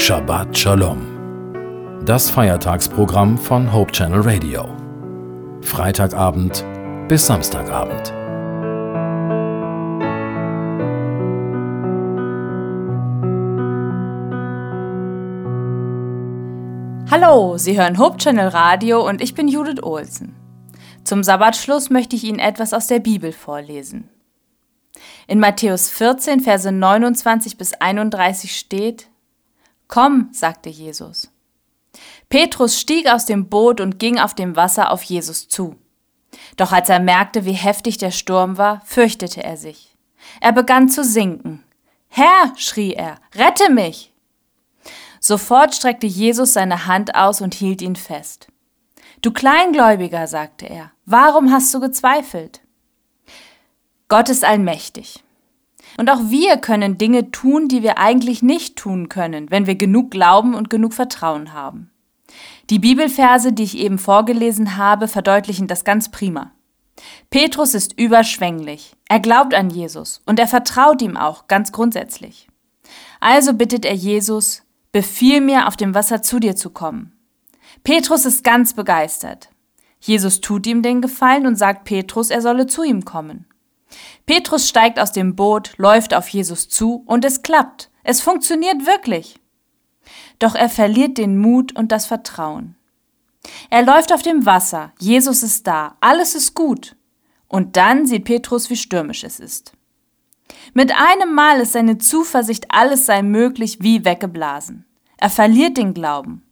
Shabbat Shalom. Das Feiertagsprogramm von Hope Channel Radio. Freitagabend bis Samstagabend. Hallo, Sie hören Hope Channel Radio und ich bin Judith Olsen. Zum Sabbatschluss möchte ich Ihnen etwas aus der Bibel vorlesen. In Matthäus 14, Verse 29 bis 31 steht, Komm, sagte Jesus. Petrus stieg aus dem Boot und ging auf dem Wasser auf Jesus zu. Doch als er merkte, wie heftig der Sturm war, fürchtete er sich. Er begann zu sinken. Herr, schrie er, rette mich! Sofort streckte Jesus seine Hand aus und hielt ihn fest. Du Kleingläubiger, sagte er, warum hast du gezweifelt? Gott ist allmächtig. Und auch wir können Dinge tun, die wir eigentlich nicht tun können, wenn wir genug Glauben und genug Vertrauen haben. Die Bibelverse, die ich eben vorgelesen habe, verdeutlichen das ganz prima. Petrus ist überschwänglich. Er glaubt an Jesus und er vertraut ihm auch ganz grundsätzlich. Also bittet er Jesus, befiehl mir, auf dem Wasser zu dir zu kommen. Petrus ist ganz begeistert. Jesus tut ihm den Gefallen und sagt Petrus, er solle zu ihm kommen. Petrus steigt aus dem Boot, läuft auf Jesus zu und es klappt. Es funktioniert wirklich. Doch er verliert den Mut und das Vertrauen. Er läuft auf dem Wasser, Jesus ist da, alles ist gut. Und dann sieht Petrus, wie stürmisch es ist. Mit einem Mal ist seine Zuversicht, alles sei möglich, wie weggeblasen. Er verliert den Glauben.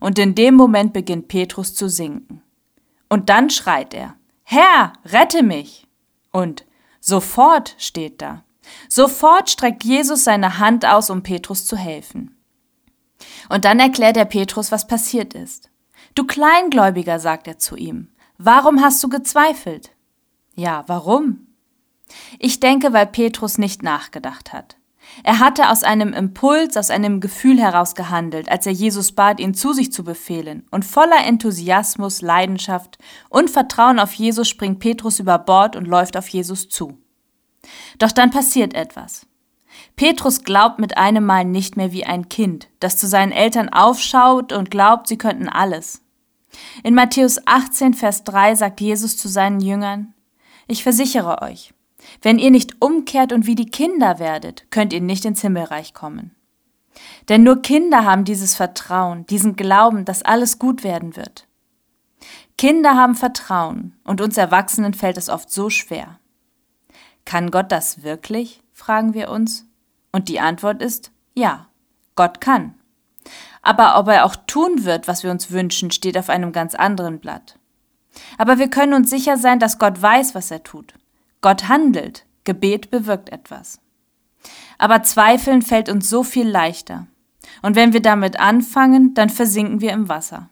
Und in dem Moment beginnt Petrus zu sinken. Und dann schreit er, Herr, rette mich! Und Sofort steht da. Sofort streckt Jesus seine Hand aus, um Petrus zu helfen. Und dann erklärt er Petrus, was passiert ist. Du Kleingläubiger, sagt er zu ihm, warum hast du gezweifelt? Ja, warum? Ich denke, weil Petrus nicht nachgedacht hat. Er hatte aus einem Impuls, aus einem Gefühl heraus gehandelt, als er Jesus bat, ihn zu sich zu befehlen, und voller Enthusiasmus, Leidenschaft und Vertrauen auf Jesus springt Petrus über Bord und läuft auf Jesus zu. Doch dann passiert etwas. Petrus glaubt mit einem Mal nicht mehr wie ein Kind, das zu seinen Eltern aufschaut und glaubt, sie könnten alles. In Matthäus 18, Vers 3 sagt Jesus zu seinen Jüngern, Ich versichere euch, wenn ihr nicht umkehrt und wie die Kinder werdet, könnt ihr nicht ins Himmelreich kommen. Denn nur Kinder haben dieses Vertrauen, diesen Glauben, dass alles gut werden wird. Kinder haben Vertrauen und uns Erwachsenen fällt es oft so schwer. Kann Gott das wirklich? fragen wir uns. Und die Antwort ist ja, Gott kann. Aber ob er auch tun wird, was wir uns wünschen, steht auf einem ganz anderen Blatt. Aber wir können uns sicher sein, dass Gott weiß, was er tut. Gott handelt, Gebet bewirkt etwas. Aber Zweifeln fällt uns so viel leichter. Und wenn wir damit anfangen, dann versinken wir im Wasser.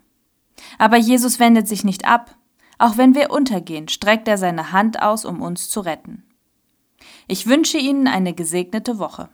Aber Jesus wendet sich nicht ab. Auch wenn wir untergehen, streckt er seine Hand aus, um uns zu retten. Ich wünsche Ihnen eine gesegnete Woche.